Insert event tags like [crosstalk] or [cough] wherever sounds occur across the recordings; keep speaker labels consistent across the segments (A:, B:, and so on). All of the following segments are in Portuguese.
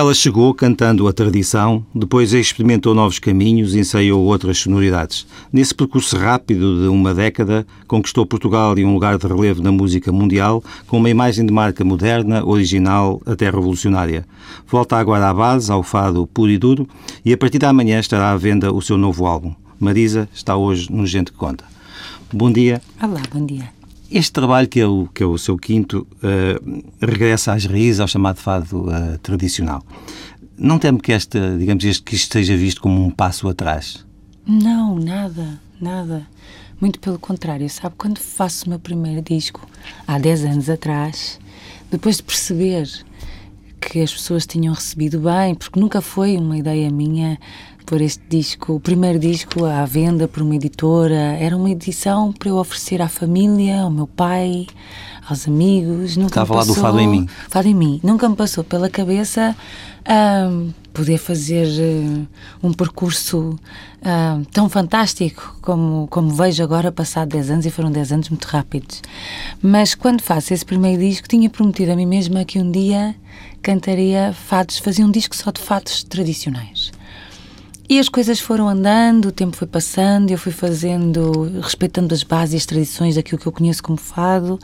A: Ela chegou cantando a tradição, depois experimentou novos caminhos e ensaiou outras sonoridades. Nesse percurso rápido de uma década, conquistou Portugal e um lugar de relevo na música mundial, com uma imagem de marca moderna, original, até revolucionária. Volta agora à base, ao fado puro e duro, e a partir da manhã estará à venda o seu novo álbum. Marisa está hoje no Gente que Conta. Bom dia.
B: Olá, bom dia.
A: Este trabalho, que é o, que é o seu quinto, uh, regressa às raízes, ao chamado fado uh, tradicional. Não temo que, esta, digamos, este, que isto seja visto como um passo atrás?
B: Não, nada, nada. Muito pelo contrário. Sabe, quando faço o meu primeiro disco, há 10 anos atrás, depois de perceber que as pessoas tinham recebido bem, porque nunca foi uma ideia minha por este disco, o primeiro disco à venda por uma editora. Era uma edição para eu oferecer à família, ao meu pai, aos amigos. Nunca
A: Estava lá do Fado em Mim.
B: Fado em Mim. Nunca me passou pela cabeça um, poder fazer uh, um percurso uh, tão fantástico como, como vejo agora, passado 10 anos, e foram 10 anos muito rápidos. Mas quando faço esse primeiro disco, tinha prometido a mim mesma que um dia cantaria fados, fazia um disco só de fados tradicionais. E as coisas foram andando, o tempo foi passando, eu fui fazendo, respeitando as bases e as tradições daquilo que eu conheço como fado,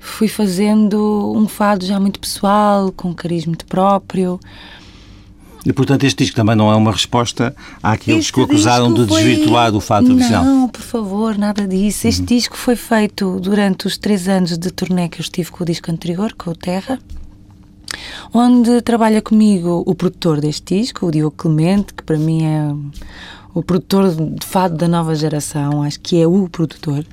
B: fui fazendo um fado já muito pessoal, com um cariz muito próprio.
A: E, portanto, este disco também não é uma resposta àqueles este que o acusaram de foi... desvirtuar o fado tradicional?
B: Não, por favor, nada disso. Este uhum. disco foi feito durante os três anos de turnê que eu estive com o disco anterior, com o Terra onde trabalha comigo o produtor deste disco, o Diogo Clemente, que para mim é o produtor de fado da nova geração, acho que é o produtor,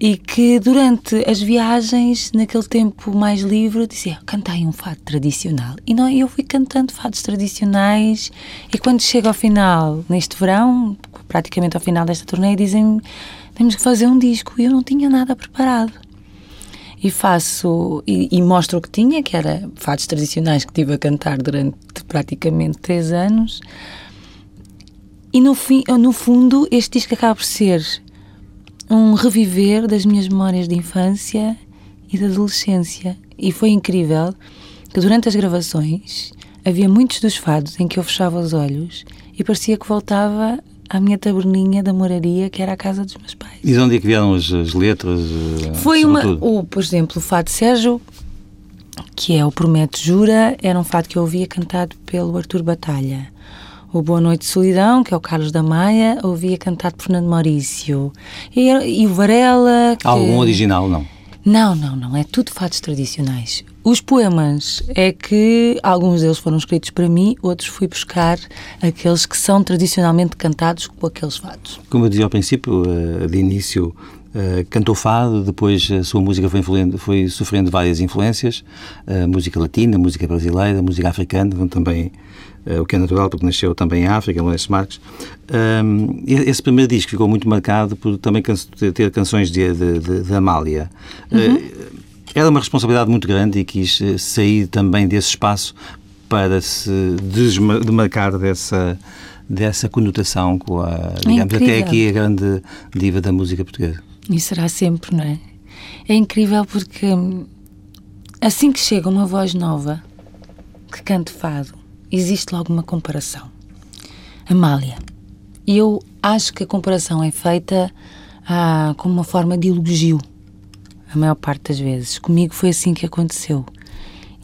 B: e que durante as viagens, naquele tempo mais livre, dizia: cantai um fado tradicional. E não, eu fui cantando fados tradicionais, e quando chega ao final, neste verão, praticamente ao final desta turnê, dizem temos que fazer um disco, e eu não tinha nada preparado e faço e, e, mostro o que tinha, que era fados tradicionais que tive a cantar durante praticamente três anos. E no, fim, no fundo, este disco acaba por ser um reviver das minhas memórias de infância e de adolescência. E foi incrível que durante as gravações havia muitos dos fados em que eu fechava os olhos e parecia que voltava à minha taberninha da moraria, que era a casa dos meus pais.
A: E de onde é que vieram as, as letras?
B: Eh, Foi uma. O, por exemplo, o fado Sérgio, que é o Promete Jura, era um fado que eu ouvia cantado pelo Artur Batalha. O Boa Noite Solidão, que é o Carlos da Maia, ouvia cantado por Fernando Maurício. E, e o Varela. Que...
A: Algum original, não?
B: Não, não, não. É tudo fados tradicionais. Os poemas é que alguns deles foram escritos para mim, outros fui buscar aqueles que são tradicionalmente cantados com aqueles fados.
A: Como eu dizia ao princípio, eh, de início Uh, cantou fado, depois a sua música foi, foi sofrendo várias influências, uh, música latina, música brasileira, música africana, também uh, o que é natural, porque nasceu também em África, Lourenço Marques. Um, esse primeiro disco ficou muito marcado por também can ter canções de, de, de, de Amália. Uhum. Era uma responsabilidade muito grande e quis sair também desse espaço para se demarcar dessa, dessa conotação com a, digamos, até aqui a grande diva da música portuguesa.
B: E será sempre, não é? É incrível porque hum, assim que chega uma voz nova que canta fado, existe logo uma comparação. Amália. Eu acho que a comparação é feita ah, como uma forma de elogio, a maior parte das vezes. Comigo foi assim que aconteceu.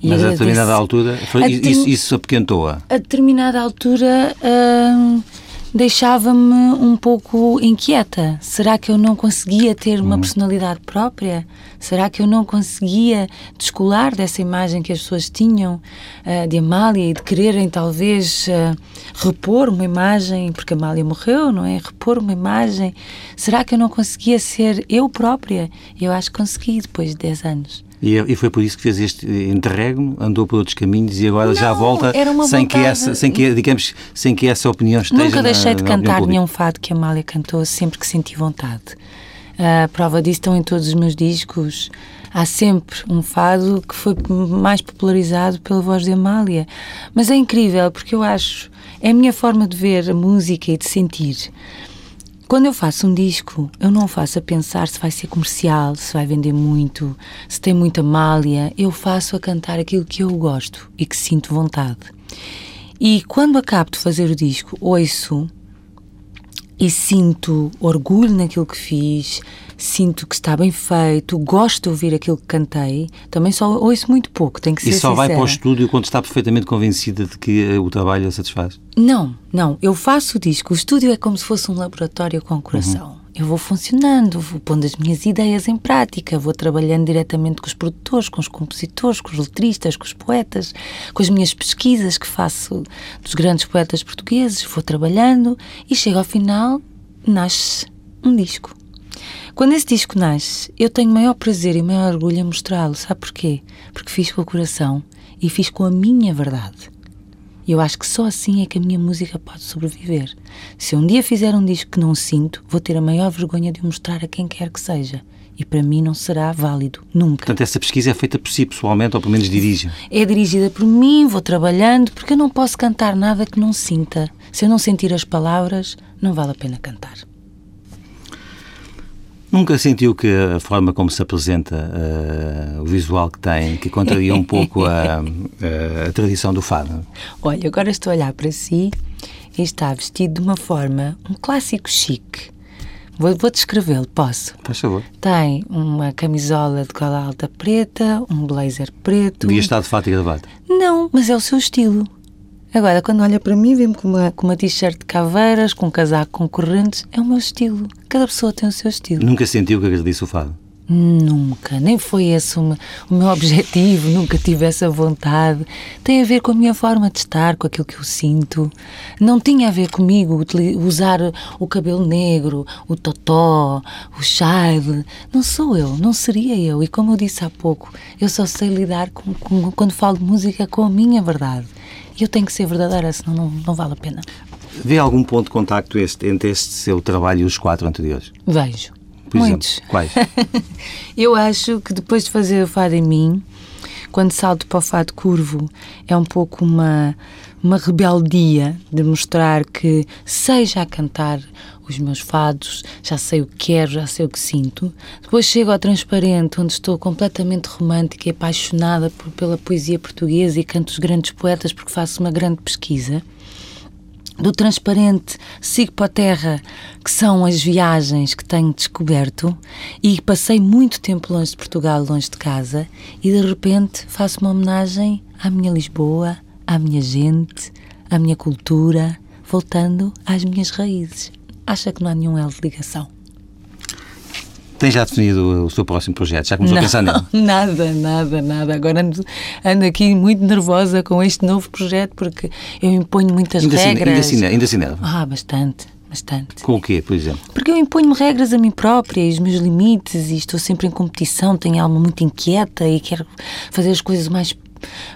A: E Mas a determinada altura, foi, isso, isso apequentou-a?
B: A determinada altura. Ah, deixava-me um pouco inquieta. Será que eu não conseguia ter uma uhum. personalidade própria? Será que eu não conseguia descolar dessa imagem que as pessoas tinham uh, de Amália e de quererem talvez uh, repor uma imagem, porque Amália morreu, não é? Repor uma imagem. Será que eu não conseguia ser eu própria? Eu acho que consegui depois de 10 anos.
A: E, e, foi por isso que fez este interregno, andou por outros caminhos e agora não, já volta sem que essa, sem que digamos, sem que essa opinião esteja
B: Nunca deixei
A: na,
B: de cantar nenhum fado que a Amália cantou sempre que senti vontade. A prova disso estão em todos os meus discos. Há sempre um fado que foi mais popularizado pela voz de Amália. Mas é incrível porque eu acho, é a minha forma de ver a música e de sentir. Quando eu faço um disco, eu não faço a pensar se vai ser comercial, se vai vender muito, se tem muita malha. Eu faço a cantar aquilo que eu gosto e que sinto vontade. E quando acabo de fazer o disco, ouço e sinto orgulho naquilo que fiz, sinto que está bem feito, gosto de ouvir aquilo que cantei, também só ouço muito pouco, tem que ser
A: E só
B: sincera.
A: vai para o estúdio quando está perfeitamente convencida de que eh, o trabalho a satisfaz?
B: Não, não, eu faço o disco, o estúdio é como se fosse um laboratório com o coração. Eu vou funcionando, vou pondo as minhas ideias em prática, vou trabalhando diretamente com os produtores, com os compositores, com os letristas, com os poetas, com as minhas pesquisas que faço dos grandes poetas portugueses, vou trabalhando e chego ao final, nasce um disco. Quando esse disco nasce, eu tenho maior prazer e maior orgulho em mostrá-lo. Sabe porquê? Porque fiz com o coração e fiz com a minha verdade. E eu acho que só assim é que a minha música pode sobreviver. Se um dia fizer um disco que não sinto, vou ter a maior vergonha de o mostrar a quem quer que seja. E para mim não será válido, nunca.
A: Portanto, essa pesquisa é feita por si pessoalmente, ou pelo menos dirige.
B: É dirigida por mim, vou trabalhando, porque eu não posso cantar nada que não sinta. Se eu não sentir as palavras, não vale a pena cantar.
A: Nunca sentiu que a forma como se apresenta, uh, o visual que tem, que contraria um pouco a, a, [laughs] a, tradição do fado?
B: Olha, agora estou a olhar para si e está vestido de uma forma, um clássico chique. Vou, vou descrevê-lo, posso?
A: Faz favor.
B: Tem uma camisola de gola alta preta, um blazer preto.
A: Devia estar de fato e gravata?
B: Não, mas é o seu estilo. Agora, quando olha para mim, vê-me com uma, com uma t-shirt de caveiras, com um casaco com correntes. É o meu estilo. Cada pessoa tem o seu estilo.
A: Nunca sentiu que agredisse o fado?
B: Nunca. Nem foi esse o meu, [laughs] objetivo. Nunca tive essa vontade. Tem a ver com a minha forma de estar, com aquilo que eu sinto. Não tinha a ver comigo usar o cabelo negro, o totó, o chade. Não sou eu. Não seria eu. E como eu disse há pouco, eu só sei lidar com, com quando falo de música com a minha verdade. E eu tenho que ser verdadeira, senão não, não vale a pena.
A: Vê algum ponto de contacto este, entre este seu trabalho e os quatro anteriores?
B: Vejo.
A: Por
B: Muitos.
A: Exemplo, quais? [laughs]
B: eu acho que depois de fazer o Fado em mim, quando salto para o Fado Curvo, é um pouco uma, uma rebeldia de mostrar que sei já cantar os meus fados, já sei o que quero, já sei o que sinto. Depois chego ao Transparente, onde estou completamente romântica e apaixonada por, pela poesia portuguesa e canto os grandes poetas porque faço uma grande pesquisa. Do Transparente sigo para a Terra, que são as viagens que tenho descoberto, e passei muito tempo longe de Portugal, longe de casa, e de repente faço uma homenagem à minha Lisboa, à minha gente, à minha cultura, voltando às minhas raízes acha que não há nenhum elo de ligação.
A: Tem já definido o seu próximo projeto? Já começou
B: não,
A: a pensar nele? [laughs]
B: Nada, nada, nada. Agora ando, ando, aqui muito nervosa com este novo projeto porque eu imponho muitas
A: ainda
B: regras.
A: Ainda, ainda se nerva?
B: Ah, bastante. Bastante.
A: Com o quê, por exemplo?
B: Porque eu imponho-me regras a mim própria e os meus limites e estou sempre em competição, tenho alma muito inquieta e quero fazer as coisas mais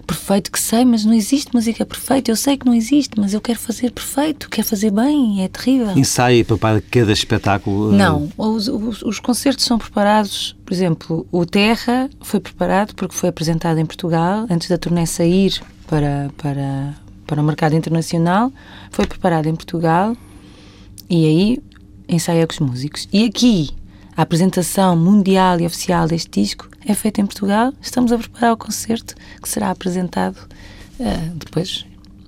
B: perfeito que sei, mas não existe música perfeita. Eu sei que não existe, mas eu quero fazer perfeito, quero fazer bem, é terrível.
A: Ensaio para cada espetáculo?
B: Não, os, os, os, concertos são preparados, por exemplo, o Terra foi preparado porque foi apresentado em Portugal antes da turnê sair para, para, para o mercado internacional, foi preparado em Portugal e aí ensaia com os músicos. E aqui, a apresentação mundial e oficial deste disco é feita em Portugal. Estamos a preparar o concerto que será apresentado uh, depois.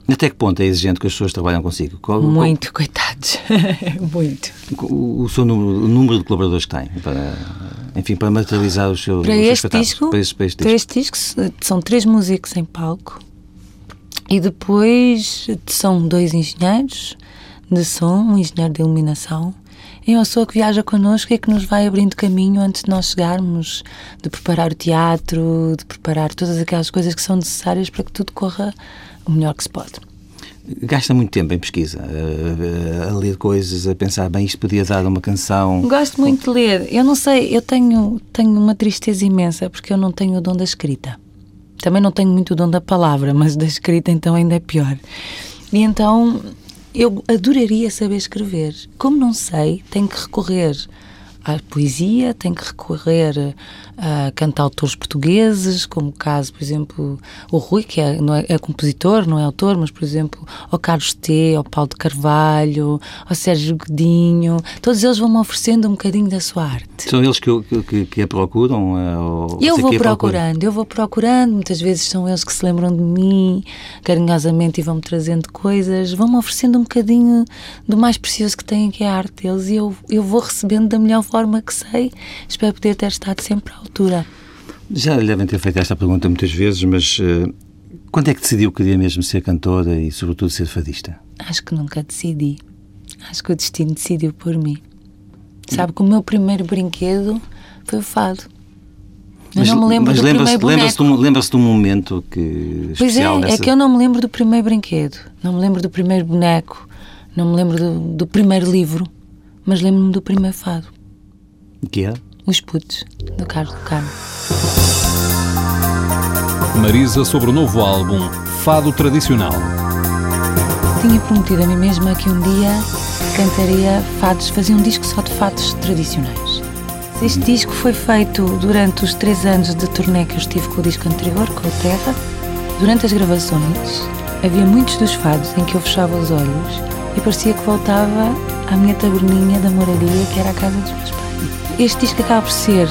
A: Até que ponto é exigente que as pessoas trabalham consigo? Qual,
B: Muito, qual... coitados. [laughs] Muito.
A: O, o seu número, o número de colaboradores que tem, para, enfim, para materializar os seus,
B: para
A: os seus
B: este disco,
A: para, este, para, este
B: para este disco são três músicos em palco e depois são dois engenheiros de som, um engenheiro de iluminação é uma pessoa que viaja connosco e que nos vai abrindo caminho antes de nós chegarmos, de preparar o teatro, de preparar todas aquelas coisas que são necessárias para que tudo corra o melhor que se pode.
A: Gasta muito tempo em pesquisa, a, a, ler coisas, a pensar, bem, isto podia dar uma canção.
B: Gosto muito de ler. Eu não sei, eu tenho, tenho uma tristeza imensa porque eu não tenho o dom da escrita. Também não tenho muito o dom da palavra, mas da escrita então ainda é pior. E então eu adoraria saber escrever. Como não sei, tenho que recorrer à poesia, tenho que recorrer uh, cantautores portugueses, como o caso, por exemplo, o Rui, que é, não é, é, compositor, não é autor, mas, por exemplo, o Carlos T, o Paulo de Carvalho, o Sérgio Godinho, todos eles vão-me oferecendo um bocadinho da sua arte.
A: São eles que, que, que a procuram?
B: Ou eu vou procurando, eu vou procurando, muitas vezes são eles que se lembram de mim carinhosamente e vão-me trazendo coisas, vão-me oferecendo um bocadinho do mais precioso que têm, que é a arte deles, e eu, eu vou recebendo da melhor forma que sei. Espero poder ter estado sempre à altura.
A: Já lhe devem ter feito esta pergunta muitas vezes, mas uh, quando é que decidiu que queria mesmo ser cantora e, sobretudo, ser fadista?
B: Acho que nunca decidi. Acho que o destino decidiu por mim. Sabe que o meu primeiro brinquedo foi o fado. Eu mas, não me lembro do lembra primeiro
A: lembra-se de, lembra um momento que
B: Pois é,
A: nessa...
B: é que eu não me lembro do primeiro brinquedo, não me lembro do primeiro boneco, não me lembro do, do primeiro livro, mas lembro-me do primeiro fado.
A: O que é?
B: Os Putos, do Carlos Carmo.
C: Marisa sobre o novo álbum Fado Tradicional.
B: Tinha prometido a mim mesma que um dia cantaria fados, fazia um disco só de fados tradicionais. Este disco foi feito durante os três anos de turnê que eu estive com o disco anterior, com o Terra. Durante as gravações, havia muitos dos fados em que eu fechava os olhos e parecia que voltava à minha taberninha da moradia, que era a casa dos meus pais. Este disco acaba por ser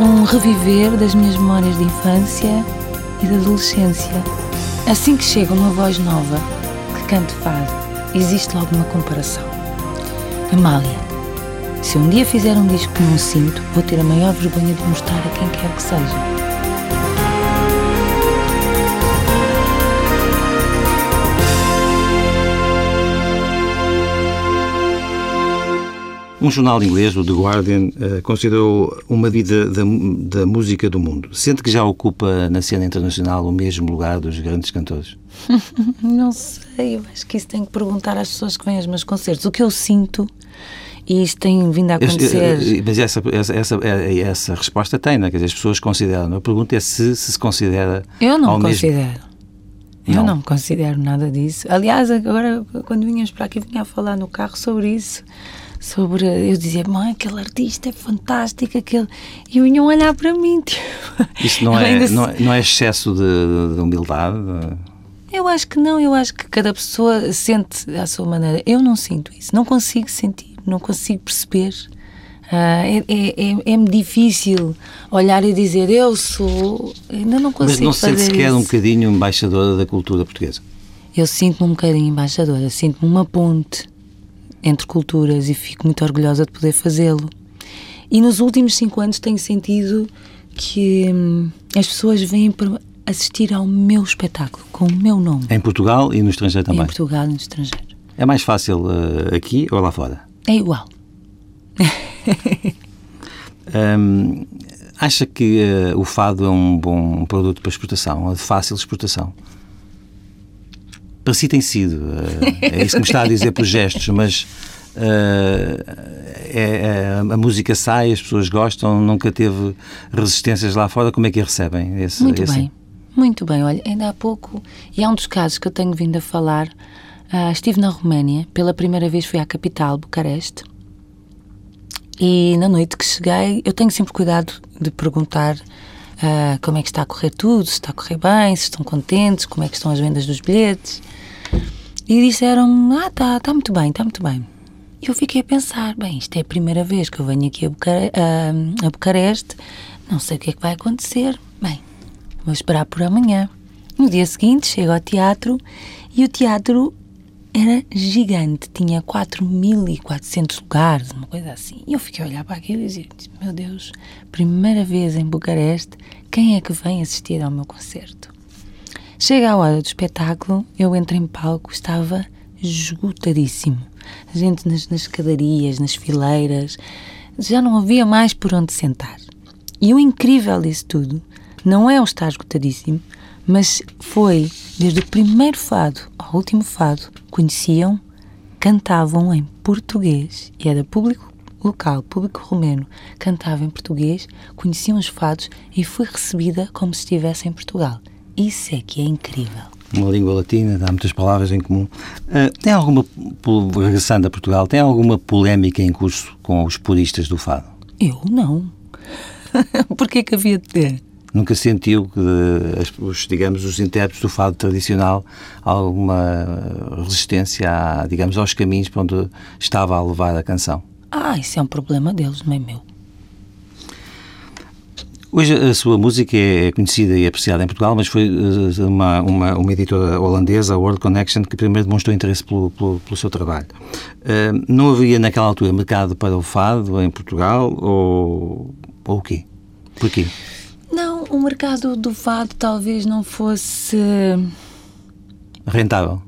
B: um reviver das minhas memórias de infância e de adolescência. Assim que chega uma voz nova que cante fado, existe logo uma comparação. Amália, se um dia fizer um disco que não sinto, vou ter a maior vergonha de mostrar a quem quer que seja.
A: Um jornal inglês, o The Guardian, uh, considerou uma vida da, da, música do mundo. Sente que já ocupa na cena internacional o mesmo lugar dos grandes cantores? [laughs]
B: Não sei, eu acho que isso tem que perguntar às pessoas que vêm aos meus concertos. O que eu sinto e isto tem vindo a acontecer.
A: Mas essa, essa, essa, essa resposta tem, não é? Quer dizer, as pessoas consideram. A pergunta é se se, se considera.
B: Eu não
A: me
B: considero. Mesmo... Eu não. não me considero nada disso. Aliás, agora, quando vinhas para aqui, vinha a falar no carro sobre isso. Sobre. Eu dizia, mãe, aquele artista é fantástico, aquele. E vinham olhar para mim. [laughs] Tipo,
A: isso não é, não, é, não é excesso de, de humildade?
B: Eu acho que não, eu acho que cada pessoa sente à sua maneira. Eu não sinto isso, não consigo sentir não consigo perceber. Uh, é, é, é, é, difícil olhar e dizer eu sou. Ainda não consigo.
A: Mas não se sente sequer isso. um bocadinho embaixadora da cultura portuguesa?
B: Eu sinto-me um bocadinho embaixadora, sinto-me uma ponte entre culturas e fico muito orgulhosa de poder fazê-lo. E nos últimos cinco anos tenho sentido que hum, as pessoas vêm para assistir ao meu espetáculo, com o meu nome.
A: Em Portugal e no estrangeiro também? Em
B: Portugal e no estrangeiro.
A: É mais fácil uh, aqui ou lá fora?
B: É igual. [laughs]
A: um, acha que uh, o fado é um bom produto para exportação, é de fácil exportação? Para si tem sido, uh, é isso que me está a dizer por gestos, mas uh, é, é, a música sai, as pessoas gostam, nunca teve resistências lá fora, como é que a recebem?
B: Esse, Muito esse... bem, muito bem. Olha, ainda há pouco, e há um dos casos que eu tenho vindo a falar, Uh, estive na Roménia, pela primeira vez fui à capital, Bucareste, e na noite que cheguei, eu tenho sempre cuidado de perguntar uh, como é que está a correr tudo, se está a correr bem, se estão contentes, como é que estão as vendas dos bilhetes. E disseram ah, está tá muito bem, está muito bem. E eu fiquei a pensar, bem, isto é a primeira vez que eu venho aqui a, Bucare a Bucareste, não sei o que é que vai acontecer. Bem, vou esperar por amanhã. No dia seguinte, chego ao teatro e o teatro era gigante, tinha 4.400 lugares, uma coisa assim. E eu fiquei a olhar para aquilo e dizia: Meu Deus, primeira vez em Bucareste, quem é que vem assistir ao meu concerto? Chega a hora do espetáculo, eu entro em palco, estava esgotadíssimo. A gente nas, nas escadarias, nas fileiras, já não havia mais por onde sentar. E o incrível disso tudo não é o estar esgotadíssimo, mas foi desde o primeiro fado ao último fado, conheciam, cantavam em português e era público local, público romeno, cantava em português, conheciam os fados e fui recebida como se estivesse em Portugal. Isso é que é incrível.
A: Uma língua latina, dá muitas palavras em comum. Uh, tem alguma, regressando a Portugal, tem alguma polémica em curso com os puristas do fado?
B: Eu não. [laughs] Porquê que havia de ter?
A: Nunca sentiu que, os, digamos, os intérpretes do fado tradicional alguma resistência, a, digamos, aos caminhos para onde estava a levar a canção?
B: Ah, isso é um problema deles, não é meu.
A: Hoje a sua música é conhecida e apreciada em Portugal, mas foi eh, uma, uma, uma editora holandesa, a World Connection, que primeiro demonstrou interesse pelo, pelo, pelo seu trabalho. Uh, não havia naquela altura mercado para o fado em Portugal ou, ou o quê? Porquê?
B: Não, o mercado do fado talvez não fosse...
A: Rentável?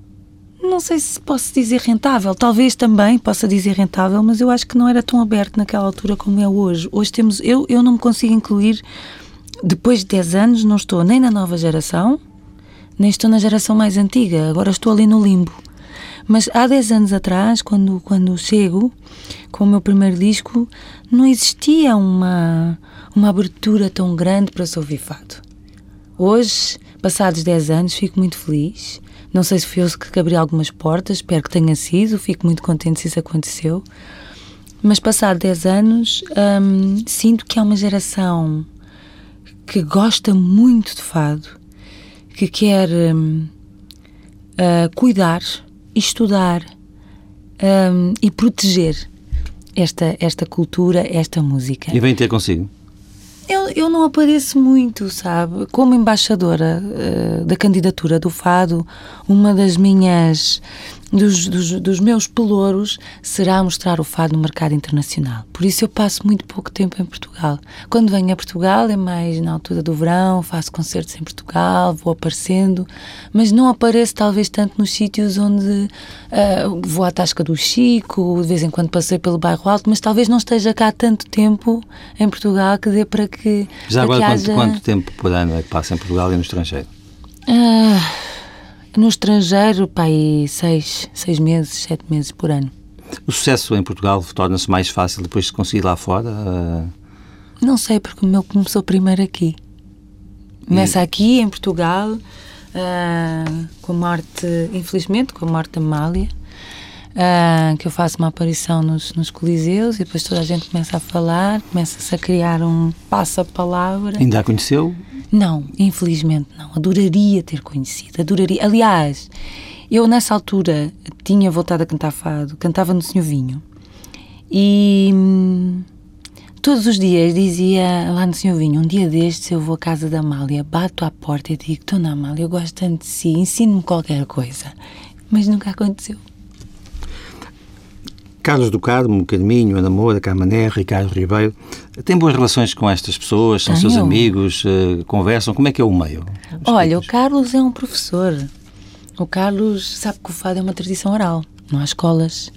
B: Não sei se posso dizer rentável, talvez também possa dizer rentável, mas eu acho que não era tão aberto naquela altura como é hoje. Hoje temos, eu, eu não me consigo incluir, depois de 10 anos, não estou nem na nova geração, nem estou na geração mais antiga, agora estou ali no limbo. Mas há 10 anos atrás, quando, quando chego com o meu primeiro disco, não existia uma, uma abertura tão grande para se ouvir fado. Hoje, passados 10 anos, fico muito feliz não sei se foi eu que abri algumas portas, espero que tenha sido, fico muito contente se isso aconteceu. Mas passado 10 anos, hum, sinto que há uma geração que gosta muito de fado, que quer hum, uh, cuidar, estudar hum, e proteger esta, esta cultura, esta música.
A: E vem ter consigo?
B: Eu, eu não apareço muito, sabe? Como embaixadora uh, da candidatura do Fado, uma das minhas dos, dos, dos, meus pelouros será mostrar o fado no mercado internacional. Por isso eu passo muito pouco tempo em Portugal. Quando venho a Portugal é mais na altura do verão, faço concertos em Portugal, vou aparecendo, mas não apareço talvez tanto nos sítios onde uh, vou à Tasca do Chico, de vez em quando passei pelo Bairro Alto, mas talvez não esteja cá tanto tempo em Portugal que dê para que.
A: Já
B: agora,
A: quanto, haja... quanto tempo por ano é que passa em Portugal e no estrangeiro?
B: Uh, no estrangeiro, pá, aí seis, seis meses, sete meses por ano.
A: O sucesso em Portugal torna-se mais fácil depois de conseguir lá fora? Uh...
B: Não sei, porque o meu começou primeiro aqui. Começa e... aqui, em Portugal, uh, com a morte, infelizmente, com a morte da Amália, uh, que eu faço uma aparição nos, nos Coliseus e depois toda a gente começa a falar, começa-se a criar um passa-palavra.
A: Ainda a conheceu?
B: Não, infelizmente não. Adoraria ter conhecido, adoraria. Aliás, eu nessa altura tinha voltado a cantar fado, cantava no Senhor Vinho e hum, todos os dias dizia lá no Senhor Vinho: um dia destes eu vou à casa da Amália, bato à porta e digo: Dona Amália, eu gosto tanto de si, ensine-me qualquer coisa. Mas nunca aconteceu.
A: Carlos do Carmo, Carminho, Ana Moura, Camané, Ricardo Ribeiro, tem boas relações com estas pessoas? São Tenho. seus amigos? Uh, conversam? Como é que é o meio?
B: Olha, o Carlos é um professor. O Carlos sabe que o fado é uma tradição oral, não há escolas.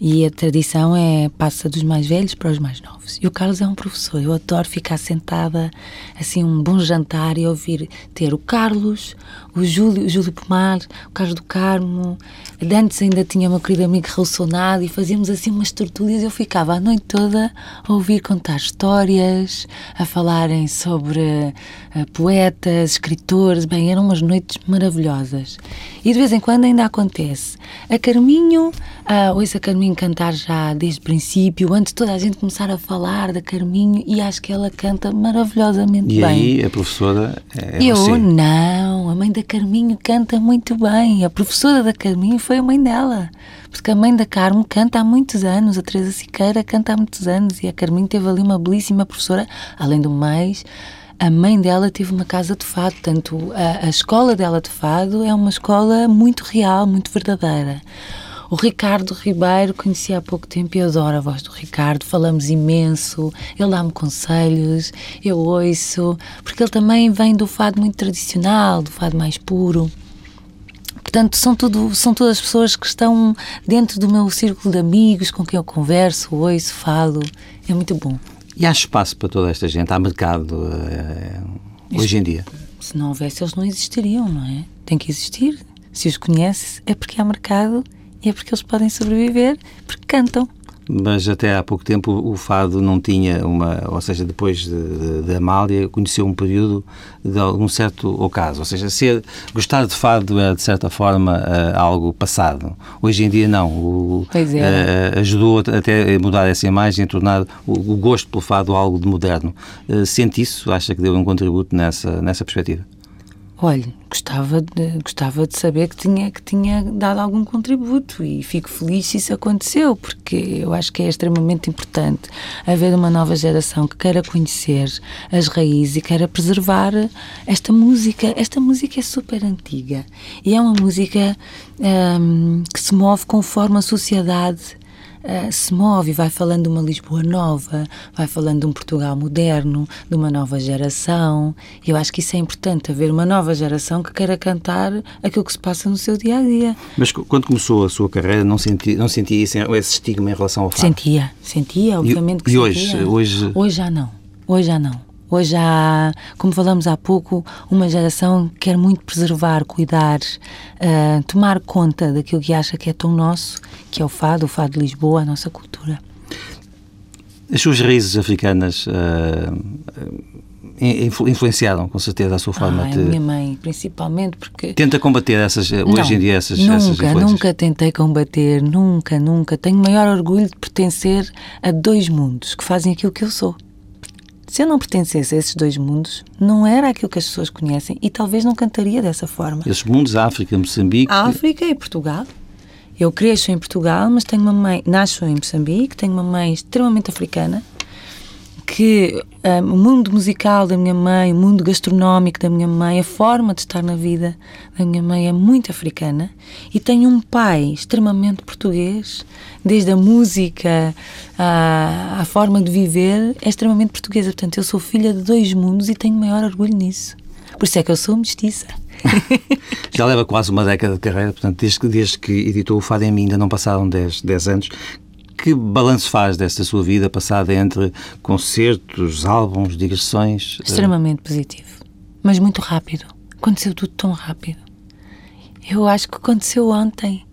B: E a tradição é passa dos mais velhos para os mais novos. E o Carlos é um professor. Eu adoro ficar sentada, assim, um bom jantar e ouvir ter o Carlos, o Júlio, o Júlio Pomar, o Carlos do Carmo. Antes ainda tinha o meu querido amigo relacionado e fazíamos assim umas tertúlias. Eu ficava a noite toda a ouvir contar histórias, a falarem sobre uh, poetas, escritores. Bem, eram umas noites maravilhosas. E de vez em quando ainda acontece. A Carminho, uh, ouço a Carminho cantar já desde o princípio, antes de toda a gente começar a falar da Carminho, e acho que ela canta maravilhosamente
A: e
B: bem.
A: E aí a professora é
B: Eu
A: você.
B: não, a mãe da Carminho canta muito bem. A professora da Carminho foi a mãe dela. Porque a mãe da Carmo canta há muitos anos, a Teresa Siqueira canta há muitos anos, e a Carminho teve ali uma belíssima professora, além do mais a mãe dela teve uma casa de fado, portanto, a, a escola dela de fado é uma escola muito real, muito verdadeira. O Ricardo Ribeiro conheci há pouco tempo e adoro a voz do Ricardo, falamos imenso, ele dá-me conselhos, eu ouço, porque ele também vem do fado muito tradicional, do fado mais puro. Portanto, são, tudo, são todas pessoas que estão dentro do meu círculo de amigos, com quem eu converso, ouço, falo. É muito bom.
A: E há espaço para toda esta gente? Há mercado uh, hoje em dia?
B: Se não houvesse, eles não existiriam, não é? Tem que existir. Se os conhece, é porque há mercado e é porque eles podem sobreviver, porque cantam.
A: mas até há pouco tempo o fado não tinha uma, ou seja, depois de, de Amália, conheceu um período de algum certo ocaso, ou seja, ser, gostar de fado era de certa forma uh, algo passado. Hoje em dia não, o,
B: é.
A: uh, ajudou até a mudar essa imagem, a tornar o, o gosto pelo fado algo de moderno. Uh, sente isso? Acha que deu um contributo nessa, nessa perspectiva?
B: Olha, gostava de, gostava de saber que tinha, que tinha dado algum contributo e fico feliz se isso aconteceu, porque eu acho que é extremamente importante haver uma nova geração que queira conhecer as raízes e queira preservar esta música. Esta música é super antiga e é uma música hum, que se move conforme a sociedade uh, se move e vai falando de uma Lisboa nova, vai falando de um Portugal moderno, de uma nova geração. E eu acho que isso é importante, haver uma nova geração que queira cantar aquilo que se passa no seu dia a dia.
A: Mas quando começou a sua carreira, não sentia, não sentia esse, esse estigma em relação ao fado?
B: Sentia, sentia, obviamente que
A: e
B: sentia.
A: hoje, hoje?
B: Hoje já não. Hoje já não. Hoje há, como falamos há pouco, uma geração que quer muito preservar, cuidar, uh, tomar conta daquilo que acha que é tão nosso, que é o fado, o fado de Lisboa, a nossa cultura.
A: As suas raízes africanas uh, influenciaram, com certeza, a sua forma
B: ah,
A: de...
B: a minha mãe, principalmente, porque...
A: Tenta combater essas, hoje
B: não,
A: em dia, essas,
B: nunca,
A: essas influências?
B: Nunca tentei combater, nunca, nunca. Tenho maior orgulho de pertencer a dois mundos que fazem aquilo que eu sou. Se eu não pertencesse a esses dois mundos, não era aquilo que as pessoas conhecem e talvez não cantaria dessa forma.
A: Esses mundos, África, Moçambique.
B: África e Portugal. Eu cresço em Portugal, mas tenho uma mãe, nasço em Moçambique, tenho uma mãe extremamente africana, que um, o mundo musical da minha mãe, o mundo gastronómico da minha mãe, a forma de estar na vida da minha mãe é muito africana e tenho um pai extremamente português, desde a música à, à forma de viver, é extremamente portuguesa. Portanto, eu sou filha de dois mundos e tenho maior orgulho nisso. Por isso é que eu sou mestiça. [laughs]
A: Já leva quase uma década de carreira, portanto, desde que, desde que editou o Fado em mim ainda não passaram 10, 10 anos. Que balanço faz desta sua vida passada entre concertos, álbuns, digressões?
B: Extremamente positivo, mas muito rápido. Aconteceu tudo tão rápido. Eu acho que aconteceu ontem.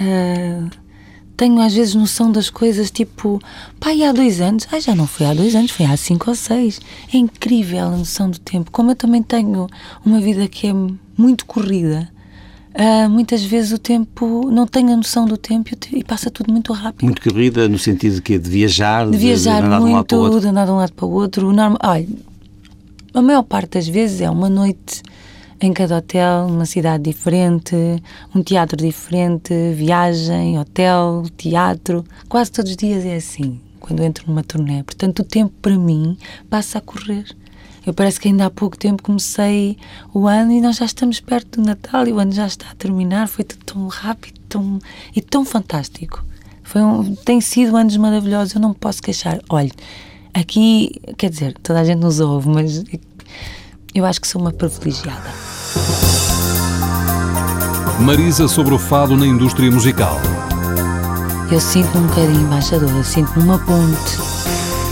B: Uh, tenho às vezes noção das coisas, tipo, pai, há dois anos. Ah, já não foi há dois anos, foi há cinco ou seis. É incrível a noção do tempo. Como eu também tenho uma vida que é muito corrida, Uh, muitas vezes o tempo, não tenho a noção do tempo e passa tudo muito rápido.
A: Muito corrida no sentido de que de viajar,
B: de, viajar
A: de andar
B: muito,
A: de um lado para o outro.
B: de andar de um lado para o outro. Normal, olha, a maior parte das vezes é uma noite em cada hotel, numa cidade diferente, um teatro diferente, viagem, hotel, teatro. Quase todos os dias é assim, quando entro numa turnê. Portanto, o tempo para mim passa a correr. Eu parece que ainda há pouco tempo comecei o ano e nós já estamos perto do Natal e o ano já está a terminar. Foi tudo tão rápido tão, e tão fantástico. Foi um, tem sido anos maravilhosos, eu não posso queixar. Olhe, aqui, quer dizer, toda a gente nos ouve, mas eu acho que sou uma privilegiada.
C: Marisa sobre o fado na indústria musical.
B: Eu sinto-me um bocadinho embaixadora, sinto-me uma ponte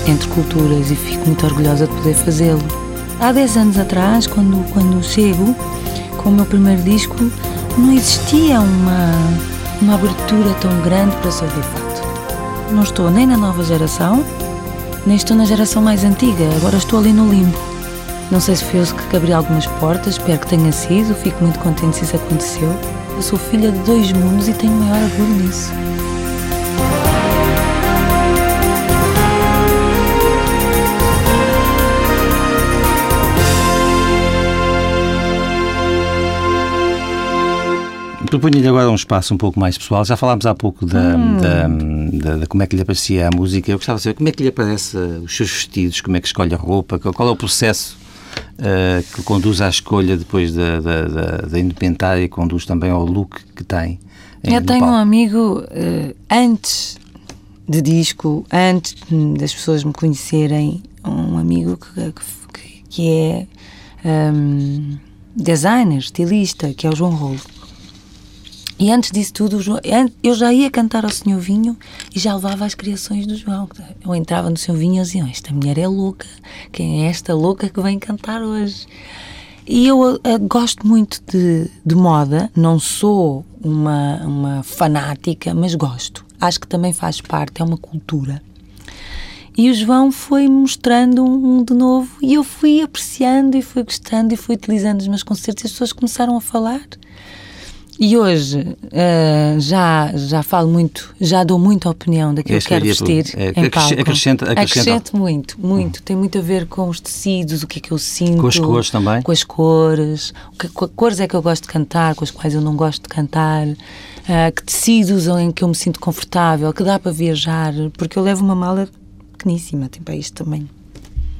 B: entre culturas e fico muito orgulhosa de poder fazê-lo há 10 anos atrás, quando, quando chego com o meu primeiro disco, não existia uma, uma abertura tão grande para ser fato. Não estou nem na nova geração, nem estou na geração mais antiga, agora estou ali no limbo. Não sei se foi eu que abri algumas portas, espero que tenha sido, fico muito contente se isso aconteceu. Eu sou filha de dois mundos e tenho maior orgulho nisso.
A: Proponho-lhe agora um espaço um pouco mais pessoal. Já falámos há pouco da, hum. da, da, da, como é que lhe aparecia a música. Eu gostava de saber como é que lhe aparece os seus vestidos, como é que escolhe a roupa, qual é o processo uh, que conduz à escolha depois da, da, da, da indumentária e conduz também ao look que tem.
B: Eu tenho um amigo, uh, antes de disco, antes das pessoas me conhecerem, um amigo que, que, que é um, designer, estilista, que é o João Rolo. E antes disso tudo, eu já ia cantar ao Senhor Vinho e já levava as criações do João. Eu entrava no Senhor Vinho e dizia: Esta mulher é louca, quem é esta louca que vem cantar hoje? E eu uh, gosto muito de, de, moda, não sou uma, uma fanática, mas gosto. acho que também faz parte, é uma cultura. E o João foi mostrando um de novo e eu fui apreciando e fui gostando e fui utilizando os meus concertos e as pessoas começaram a falar. E hoje uh, já, já falo muito, já dou muita opinião daquilo que quero vestir é, em palco.
A: Acrescenta, acrescenta.
B: Acrescento muito, muito. Hum. Tem muito a ver com os tecidos, o que é que eu sinto.
A: Com as cores também?
B: Com as cores. Que, com cores é que eu gosto de cantar, com as quais eu não gosto de cantar. Uh, que tecidos em que eu me sinto confortável, que dá para viajar. Porque eu levo uma mala pequeníssima, tem para isto também.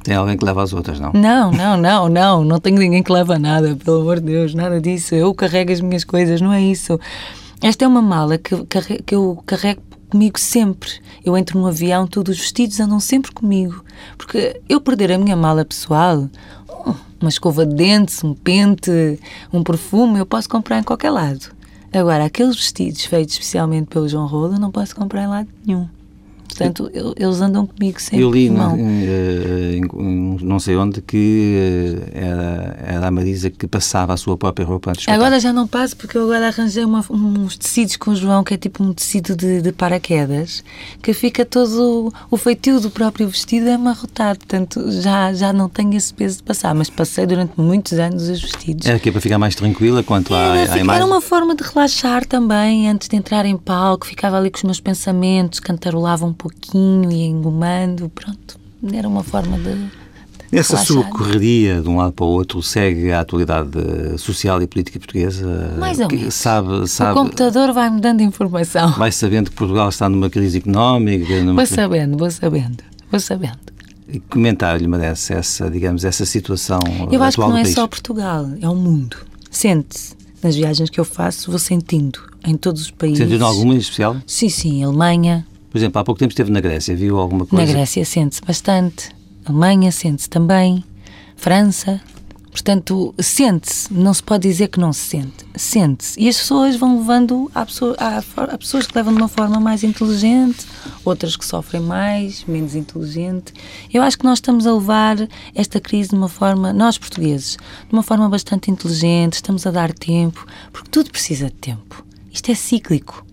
A: Tem alguém que leva as outras, não?
B: Não, não, não, não. Não tenho ninguém que leva nada, pelo amor de Deus, nada disso. Eu carrego as minhas coisas, não é isso. Esta é uma mala que, que eu carrego comigo sempre. Eu entro no avião, todos os vestidos andam sempre comigo. Porque eu perder a minha mala pessoal, uma escova de dentes, um pente, um perfume, eu posso comprar em qualquer lado. Agora, aqueles vestidos feitos especialmente pelo João Rolo, eu não posso comprar em lado nenhum. Portanto, eles andam comigo sempre.
A: Eu li, não, eh, não sei onde, que eh, era, era a Marisa que passava a sua própria roupa antes
B: Agora já não passo, porque eu agora arranjei uma, uns tecidos com o João, que é tipo um tecido de, de paraquedas, que fica todo. O feitio do próprio vestido é amarrotado. Portanto, já, já não tenho esse peso de passar, mas passei durante muitos anos os vestidos.
A: Era aqui para ficar mais tranquila quanto à, à imagem?
B: Era uma forma de relaxar também, antes de entrar em palco, ficava ali com os meus pensamentos, cantarolava um pouquinho e engomando, pronto. Era uma forma de.
A: Essa sua correria de um lado para o outro segue a atualidade social e política portuguesa?
B: Mais ou menos.
A: Sabe, sabe,
B: o computador vai-me dando informação. [laughs]
A: Vai sabendo que Portugal está numa crise económica? Numa...
B: Vou sabendo, vou sabendo, vou sabendo.
A: E comentar-lhe merece essa, digamos, essa situação
B: Eu acho que não é só Portugal, é o mundo. Sente-se. Nas viagens que eu faço, vou sentindo em todos os países.
A: Sentindo alguma em especial?
B: Sim, sim. Alemanha,
A: por exemplo, há pouco tempo esteve na Grécia, viu alguma coisa?
B: Na Grécia sente-se bastante, Alemanha sente-se também, França. Portanto, sente-se, não se pode dizer que não se sente, sente-se. E as pessoas vão levando, há, pessoa, há, há, pessoas que levam de uma forma mais inteligente, outras que sofrem mais, menos inteligente. Eu acho que nós estamos a levar esta crise de uma forma, nós portugueses, de uma forma bastante inteligente, estamos a dar tempo, porque tudo precisa de tempo. Isto é cíclico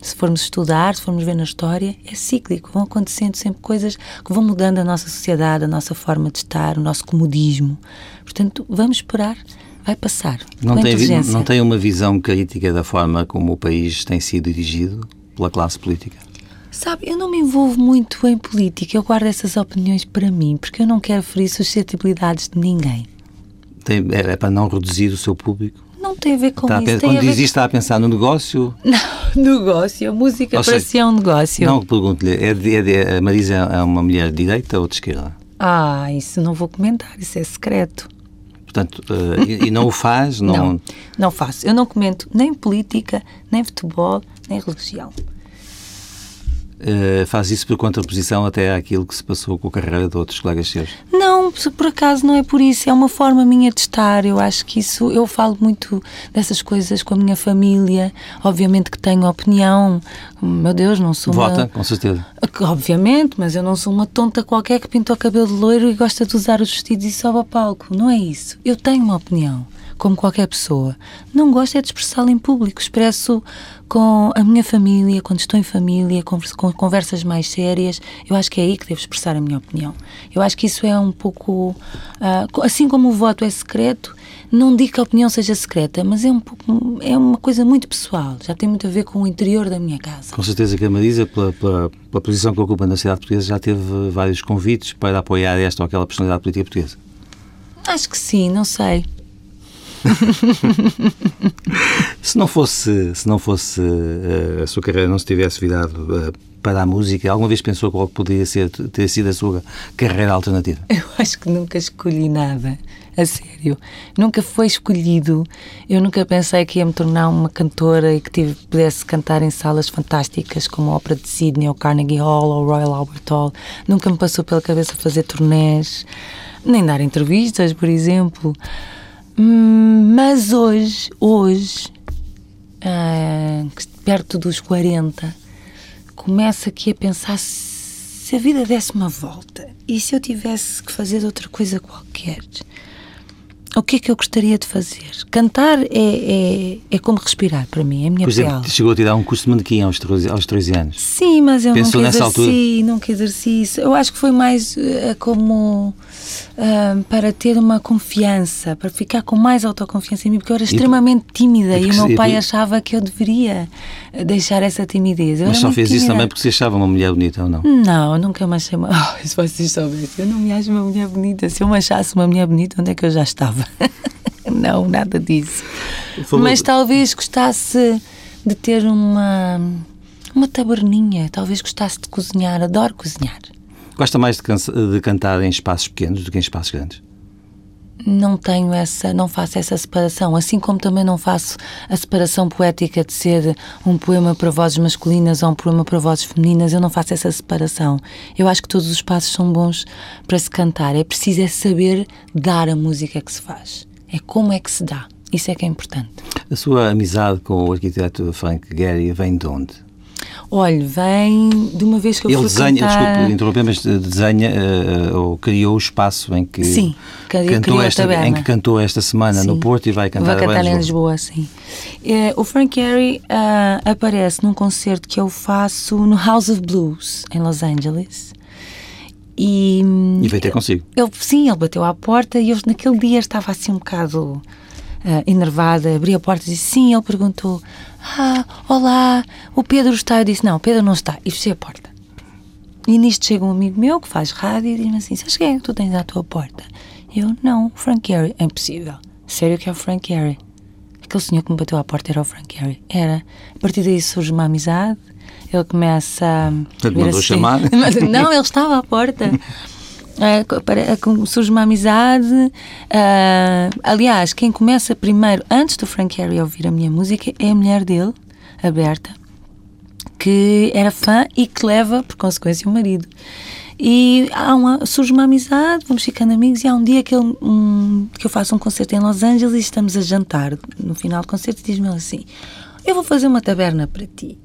B: se formos estudar, se formos ver na história, é cíclico. Vão acontecendo sempre coisas que vão mudando a nossa sociedade, a nossa forma de estar, o nosso comodismo. Portanto, vamos esperar. Vai passar.
A: Não tem, não tem uma visão crítica da forma como o país tem sido dirigido pela classe política?
B: Sabe, eu não me envolvo muito em política. Eu guardo essas opiniões para mim, porque eu não quero ferir suscetibilidades de ninguém.
A: Tem, é, é para não reduzir o seu público?
B: Não tem a ver com
A: está
B: isso.
A: quando diz
B: isto,
A: está a pensar no negócio?
B: Não, [laughs] negócio. A música para si é um negócio.
A: Não, pergunto-lhe, é, é, a Marisa é uma mulher de direita ou de esquerda?
B: Ah, isso não vou comentar, isso é secreto.
A: Portanto, uh, e, e, não o faz? [laughs] Não...
B: não, não faço. Eu não comento nem política, nem futebol, nem religião.
A: Uh, faz isso por contraposição até àquilo que se passou com a carreira de outros colegas seus?
B: Não, por acaso não é por isso, é uma forma minha de estar. Eu acho que isso, eu falo muito dessas coisas com a minha família. Obviamente que tenho opinião, meu Deus, não sou
A: Vota,
B: uma...
A: com certeza.
B: Obviamente, mas eu não sou uma tonta qualquer que pinta o cabelo de loiro e gosta de usar os vestidos e sobe a palco. Não é isso. Eu tenho uma opinião como qualquer pessoa. Não gosto é de expressá-la em público. Expresso com a minha família, quando estou em família, com conversas mais sérias. Eu acho que é aí que devo expressar a minha opinião. Eu acho que isso é um pouco. Uh, assim como o voto é secreto, não digo que a opinião seja secreta, mas é um pouco, é uma coisa muito pessoal. Já tem muito a ver com o interior da minha casa.
A: Com certeza que a Marisa, pela, pela, pela posição que ocupa na cidade portuguesa, já teve vários convites para apoiar esta ou aquela personalidade política portuguesa.
B: Acho que sim, não sei.
A: Se não fosse, se não fosse uh, a sua carreira não se tivesse virado uh, para a música, alguma vez pensou qual poderia ser, ter sido a sua carreira alternativa? [laughs]
B: Eu acho que nunca escolhi nada, a sério. Nunca foi escolhido. Eu nunca pensei que ia me tornar uma cantora e que tive, pudesse cantar em salas fantásticas como a Ópera de Sydney, ou Carnegie Hall, ou Royal Albert Hall. Nunca me passou pela cabeça fazer turnés, nem dar entrevistas, por exemplo. Mas hoje, hoje, ah, perto dos 40, começo aqui a pensar se a vida desse uma volta e se eu tivesse que fazer outra coisa qualquer. o que é que eu gostaria de fazer? Cantar é, é, é como respirar para mim, é a minha
A: Por exemplo, chegou a tirar um curso de manequim aos 13, aos 13 anos.
B: Sim, mas eu
A: Pensou
B: nunca
A: nessa
B: exerci, nunca exerci isso. Eu acho que foi mais eh, como ah, para ter uma confiança, para ficar com mais autoconfiança em mim, porque eu era extremamente tímida
A: e
B: e, o meu pai achava que eu deveria deixar essa timidez. Eu
A: Mas só fez isso
B: tímida.
A: também porque se achava uma mulher bonita ou não?
B: Não, nunca me achei uma. [laughs] Oh, se vocês soubessem, eu não me acho uma mulher bonita. Se eu me achasse uma mulher bonita, onde é que eu já estava? [laughs] não, nada disso. Mas talvez gostasse de ter uma. Uma taberninha, talvez gostasse de cozinhar, adoro cozinhar.
A: Gosta mais de, de cantar em espaços pequenos do que em espaços grandes?
B: Não tenho essa, não faço essa separação, assim como também não faço a separação poética de ser um poema para vozes masculinas ou um poema para vozes femininas, eu não faço essa separação. Eu acho que todos os espaços são bons para se cantar, é preciso é saber dar a música que se faz. É como é que se dá. Isso é que é importante.
A: A sua amizade com o arquiteto Frank Gehry vem de onde?
B: Olha, vem de uma vez que eu
A: Ele
B: fui
A: desenha,
B: cantar...
A: desculpe interromper, mas desenha eh, ou criou o espaço em que,
B: Sim,
A: cantou esta, em que cantou esta semana no
B: Sim.
A: Porto e vai cantar,
B: Vai cantar
A: em Lisboa.
B: Sim. Eh, o Frank Gehry ah, aparece num concerto que eu faço no House of Blues, em Los Angeles. E,
A: E veio ter consigo.
B: ele, sim, ele bateu à porta e eu naquele dia estava assim um bocado ah, enervada, abri a porta e disse sim, ele perguntou ah, olá, o Pedro está? Eu disse não, o Pedro não está e fechei a porta. E nisto chega um amigo meu que faz rádio e diz-me assim, sabes quem é que tu tens à tua porta? Eu, não, Frank Gehry. É impossível. Sério que é o Frank Gehry? Aquele senhor que me bateu à porta era o Frank Gehry. Era. A partir daí surge uma amizade. Ele começa a.
A: Portanto,
B: ver
A: mandou
B: assim-
A: chamar. [laughs]
B: Não, ele estava à porta. [laughs] É, é, surge uma amizade. ah, aliás, quem começa primeiro, antes do Frank Gehry ouvir a minha música, é a mulher dele, a Berta, que era fã e que leva, por consequência, o marido. E uma, surge uma amizade, vamos ficando amigos, e há um dia que, ele, um, que eu faço um concerto em Los Angeles e estamos a jantar. No final do concerto, diz-me assim: Eu vou fazer uma taberna para ti.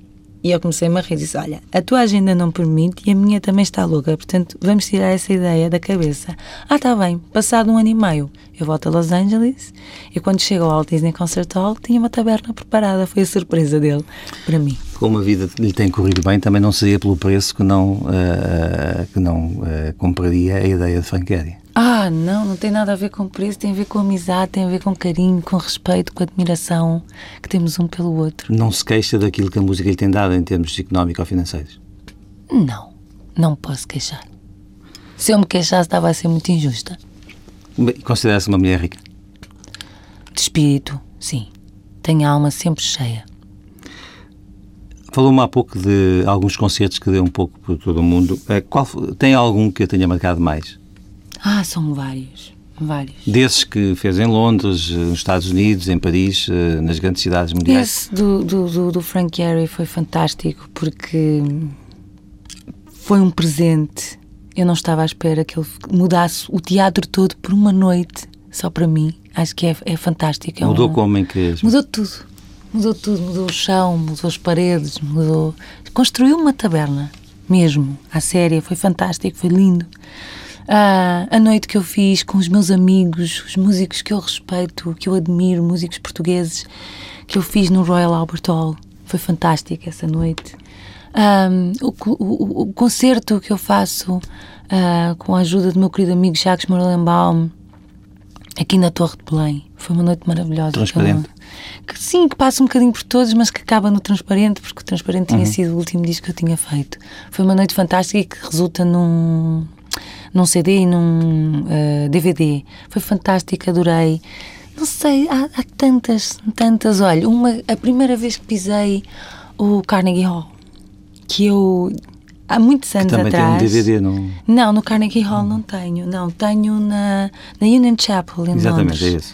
B: E eu comecei-me a rir e disse: Olha, a tua agenda não permite e a minha também está louca, portanto vamos tirar essa ideia da cabeça. Ah, está bem, passado um ano e meio, eu volto a Los Angeles e quando chego ao Walt Disney Concert Hall tinha uma taberna preparada. Foi a surpresa dele para mim.
A: Como a vida lhe tem corrido bem, também não seria pelo preço que não, eh, que não eh, compraria a ideia de Frank Gehry.
B: Ah, não, não tem nada a ver com preço, tem a ver com amizade, tem a ver com carinho, com respeito, com admiração que temos um pelo outro.
A: Não se queixa daquilo que a música lhe tem dado em termos económicos ou financeiros.
B: Não, não posso queixar. Se eu me queixasse, estava a ser muito injusta.
A: Considera-se uma mulher rica.
B: De espírito, sim. Tenho a alma sempre cheia.
A: Falou-me há pouco de alguns concertos que deu um pouco por todo o mundo. Eh, Qual, tem algum que a tenha marcado mais?
B: Ah, são vários. Vários.
A: Desses que fez em Londres, eh, nos Estados Unidos, em Paris, eh, nas grandes cidades mundiais?
B: Esse do, do, do, do Frank Gehry foi fantástico porque foi um presente. Eu não estava à espera que ele mudasse o teatro todo por uma noite só para mim. Acho que é, é fantástico. É
A: Mudou
B: um-
A: como em que...
B: Mudou tudo. Mudou tudo. Mudou o chão, mudou as paredes, mudou. Construiu uma taberna, mesmo, à séria. Foi fantástico, foi lindo. Ah, a noite que eu fiz com os meus amigos, os músicos que eu respeito, que eu admiro, músicos portugueses, que eu fiz no Royal Albert Hall. Foi fantástica essa noite. Ah, o, o- o concerto que eu faço ah, com a ajuda do meu querido amigo Jacques Morellenbaum, aqui na Torre de Belém. Foi uma noite maravilhosa.
A: Transparente.
B: Que, sim, que passa um bocadinho por todos, mas que acaba no Transparente, porque o Transparente
A: Uhum.
B: tinha sido o último disco que eu tinha feito. Foi uma noite fantástica e que resulta num, num CD e num eh, DVD. Foi fantástico, adorei. Não sei, há, há tantas, tantas. Olha, uma, a primeira vez que pisei o Carnegie Hall, que eu. Há muitos anos
A: Também tem um
B: atrás.
A: DVD, não...
B: Não, no Carnegie Hall não tenho. Não, tenho na, na Union Chapel em
A: Exatamente,
B: Londres.
A: é esse.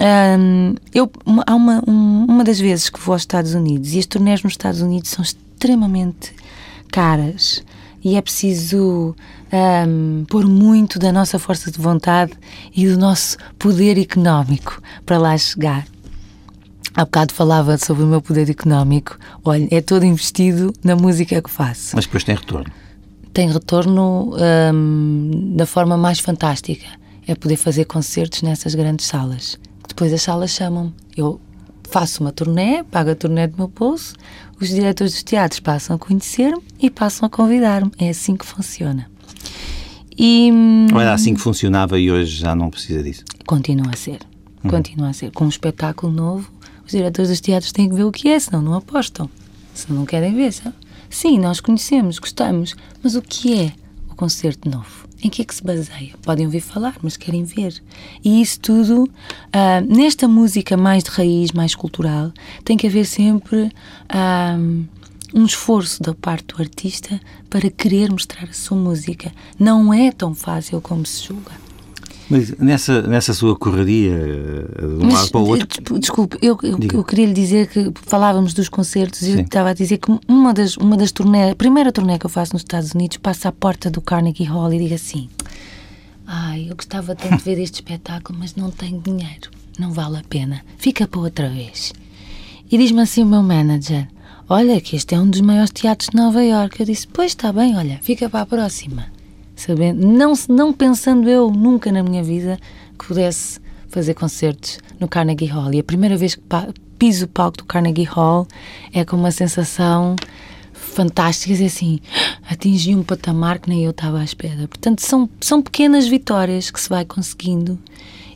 B: Ahm, eu, há uma, um- uma das vezes que vou aos Estados Unidos e as turnés nos Estados Unidos são extremamente caras e é preciso ahm, pôr muito da nossa força de vontade e do nosso poder económico para lá chegar. Há bocado falava sobre o meu poder económico. Olha, é todo investido na música que faço
A: Mas depois tem retorno.
B: tem retorno hum, da forma mais fantástica. é poder fazer concertos nessas grandes salas. Depois as salas chamam-me. Eu faço uma turnê, pago a turnê do meu bolso, os diretores dos teatros passam a conhecer-me e passam a convidar-me. É assim que funciona.
A: E, Ou era assim que funcionava e hoje já não precisa disso?
B: Continua a ser. Uhum. Continua a ser. Com um espetáculo novo, diretores dos teatros têm que ver o que é, senão não apostam. Senão não querem ver. Sabe? Sim, nós conhecemos, gostamos, mas o que é o concerto novo? Em que é que se baseia? Podem ouvir falar, mas querem ver. E isso tudo, uh, nesta música mais de raiz, mais cultural, tem que haver sempre uh, um esforço da parte do artista para querer mostrar a sua música. Não é tão fácil como se julga.
A: Mas nessa, nessa sua correria eh, de um lado para o outro.
B: Desculpe, eu, eu, eu, queria lhe dizer que falávamos dos concertos e eu estava a dizer que uma das, uma das turnés, a primeira turnê que eu faço nos Estados Unidos, passa à porta do Carnegie Hall e digo assim: Ai, eu gostava tanto de ver este espetáculo, mas não tenho dinheiro, não vale a pena, fica para outra vez. E diz-me assim o meu manager: Olha, que este é um dos maiores teatros de Nova York. Eu disse: Pois está bem, olha, fica para a próxima sabendo, não, não pensando eu nunca na minha vida que pudesse fazer concertos no Carnegie Hall. E a primeira vez que piso o palco do Carnegie Hall é com uma sensação fantástica, e assim, atingi um patamar que nem eu estava à espera. Portanto, são, são pequenas vitórias que se vai conseguindo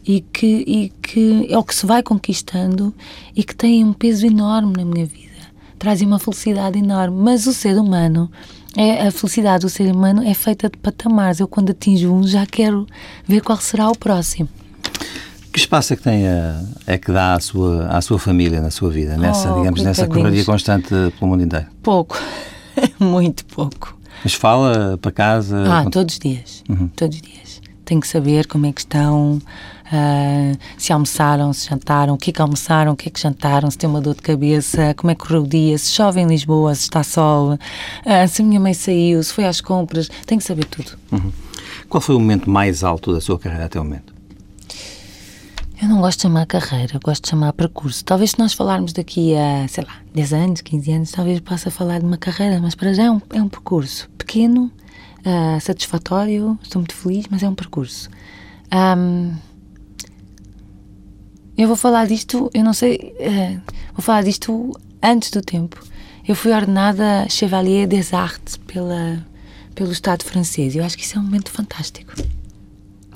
B: e que, e que é o que se vai conquistando e que têm um peso enorme na minha vida. Trazem uma felicidade enorme. Mas o ser humano é, a felicidade do ser humano é feita de patamares. Eu, quando atinjo um, já quero ver qual será o próximo.
A: Que espaço é que tem a, é que dá à sua, à sua família na sua vida, nessa, oh, digamos, nessa correria constante pelo mundo inteiro?
B: Pouco, [laughs] muito pouco.
A: Mas fala para casa?
B: Ah, todos os dias, uhum. todos os dias. Tenho que saber como é que estão, uh, se almoçaram, se jantaram, o que é que almoçaram, o que é que jantaram, se tem uma dor de cabeça, como é que correu o dia, se chove em Lisboa, se está sol, uh, se a minha mãe saiu, se foi às compras, tenho que saber tudo.
A: Uhum. Qual foi o momento mais alto da sua carreira até o momento?
B: Eu não gosto de chamar carreira, gosto de chamar percurso. Talvez se nós falarmos daqui a, sei lá, 10 anos, 15 anos, talvez possa falar de uma carreira, mas para já é um, é um percurso pequeno, uh, satisfatório, estou muito feliz, mas é um percurso. Um, eu vou falar disto, eu não sei, uh, vou falar disto antes do tempo. Eu fui ordenada Chevalier des Arts pela, pelo Estado francês. Eu acho que isso é um momento fantástico.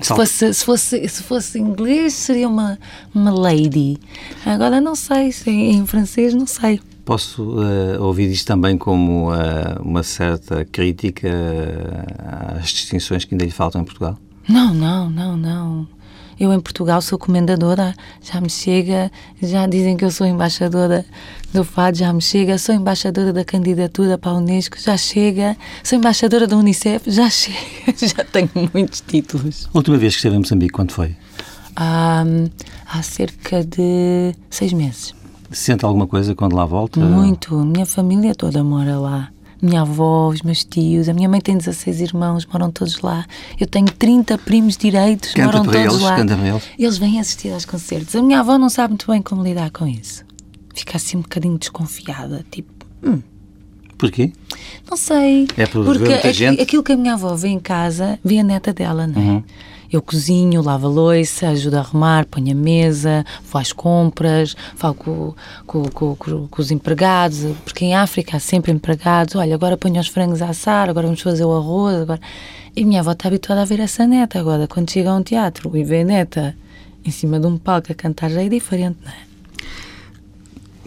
B: Se fosse, se, fosse, se fosse inglês, seria uma, uma lady. Agora não sei, se em francês não sei.
A: Posso uh, ouvir isto também como uh, uma certa crítica às distinções que ainda lhe faltam em Portugal?
B: Não, não, não, não. Eu em Portugal sou comendadora, já me chega, já dizem que eu sou embaixadora do FAD, já me chega, sou embaixadora da candidatura para a Unesco, já chega, sou embaixadora da Unicef, já chega, [laughs] já tenho muitos títulos.
A: A última vez que esteve em Moçambique, quando foi?
B: há cerca de seis meses.
A: Sente alguma coisa quando lá volta?
B: Muito, minha família toda mora lá minha avó, os meus tios, a minha mãe tem 16 irmãos, moram todos lá. Eu tenho 30 primos direitos, canta moram todos
A: eles,
B: lá.
A: Canta eles.
B: eles vêm assistir aos concertos. A minha avó não sabe muito bem como lidar com isso. Fica assim um bocadinho desconfiada, tipo, hum.
A: Porquê?
B: Não sei.
A: É por porque gente?
B: aquilo que a minha avó vê em casa, vê a neta dela, não é? Uhum. Eu cozinho, lavo a louça, ajudo a arrumar, ponho a mesa, vou às compras, falo com, com, com, com, os empregados, porque em África há sempre empregados. Olha, agora ponho os frangos a assar, agora vamos fazer o arroz. Agora... E minha avó está habituada a ver essa neta. Agora, quando chega a um teatro e vê a neta em cima de um palco a cantar, já é diferente, não é?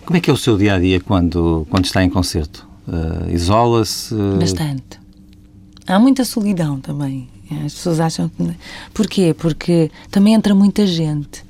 A: Como é que é o seu dia a dia quando, quando está em concerto? Uh, Isola-se?
B: Bastante. Há muita solidão também. As pessoas acham que. Porquê? Porque também entra muita gente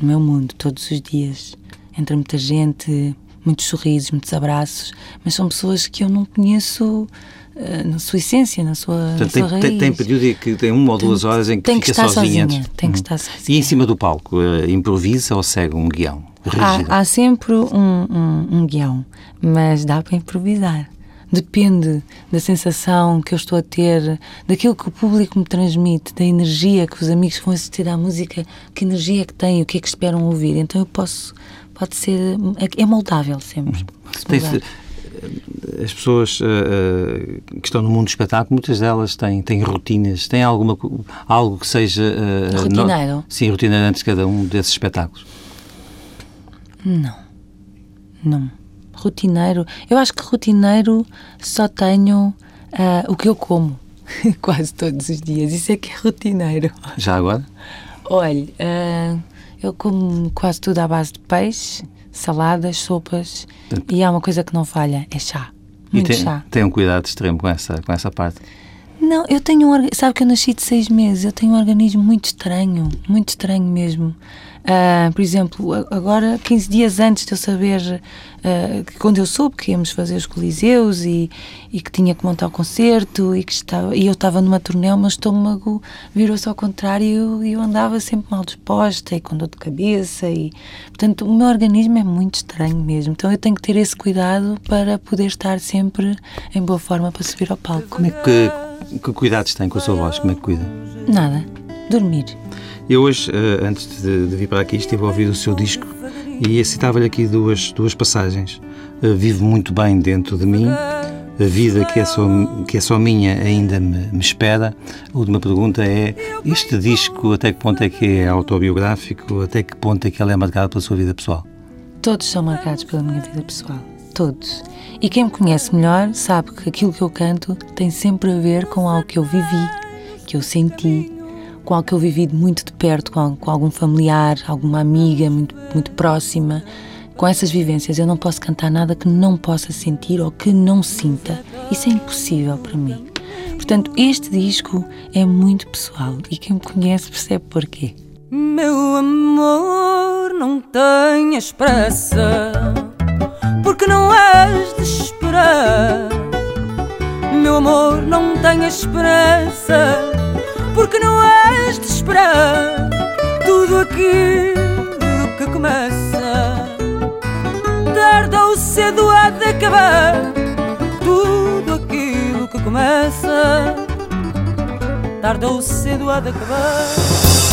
B: no meu mundo, todos os dias. Entra muita gente, muitos sorrisos, muitos abraços, mas são pessoas que eu não conheço uh, na sua essência, na sua, Portanto, na
A: tem,
B: sua raiz.
A: Tem, tem período que tem uma ou duas tem, horas em que
B: tem
A: fica
B: que estar
A: sozinha.
B: sozinha tem que uhum. estar sozinha.
A: E em cima do palco, uh, improvisa ou segue um guião?
B: Há, há, sempre um, um, um guião, mas dá para improvisar depende da sensação que eu estou a ter, daquilo que o público me transmite, da energia que os amigos que vão assistir à música, que energia é que têm, o que é que esperam ouvir. Então eu posso, pode ser, é moldável sempre.
A: Tem, as pessoas uh, que estão no mundo do espetáculo, muitas delas têm, têm rotinas, têm alguma, algo que seja.
B: Uh, rotineiro?
A: Sim, rotineiro antes de cada um desses espetáculos.
B: Não. Não. Rotineiro. Eu acho que rotineiro só tenho uh, o que eu como [laughs] quase todos os dias. Isso é que é rotineiro.
A: Já agora?
B: Olha, uh, eu como quase tudo à base de peixe, saladas, sopas e há uma coisa que não falha: é chá. Muito
A: e tem,
B: chá.
A: tem um cuidado extremo com essa, com essa parte.
B: Não, eu tenho um. Sabe que eu nasci de seis meses, eu tenho um organismo muito estranho, muito estranho mesmo. Uh, por exemplo, agora, 15 dias antes de eu saber, uh, quando eu soube que íamos fazer os Coliseus e, e que tinha que montar o concerto e que estava, e eu estava numa turnê, o meu estômago virou-se ao contrário e eu andava sempre mal disposta e com dor de cabeça. E, portanto, o meu organismo é muito estranho mesmo. Então eu tenho que ter esse cuidado para poder estar sempre em boa forma para subir ao palco.
A: Como é que, que cuidados tem com a sua voz? Como é que cuida?
B: Nada. Dormir.
A: Eu hoje, eh, antes de, de vir para aqui, estive a ouvir o seu disco e citava-lhe aqui duas, duas passagens. Eh, Vivo muito bem dentro de mim, a vida que é só, que é só minha ainda me, me, espera. A última pergunta é: este disco, até que ponto é que é autobiográfico? Até que ponto é que ele é marcado pela sua vida pessoal?
B: Todos são marcados pela minha vida pessoal. Todos. E quem me conhece melhor sabe que aquilo que eu canto tem sempre a ver com algo que eu vivi, que eu senti, com algo que eu vivi muito de perto, com, com algum familiar, alguma amiga muito, muito próxima. Com essas vivências, eu não posso cantar nada que não possa sentir ou que não sinta. Isso é impossível para mim. Portanto, este disco é muito pessoal e quem me conhece percebe porquê.
D: Meu amor, não tenhas pressa, porque não és de esperar. Meu amor, não tenhas pressa, porque não és deixas de esperar tudo aquilo que começa. Tarda ou cedo há de acabar tudo aquilo que começa. Tarda ou cedo há de acabar.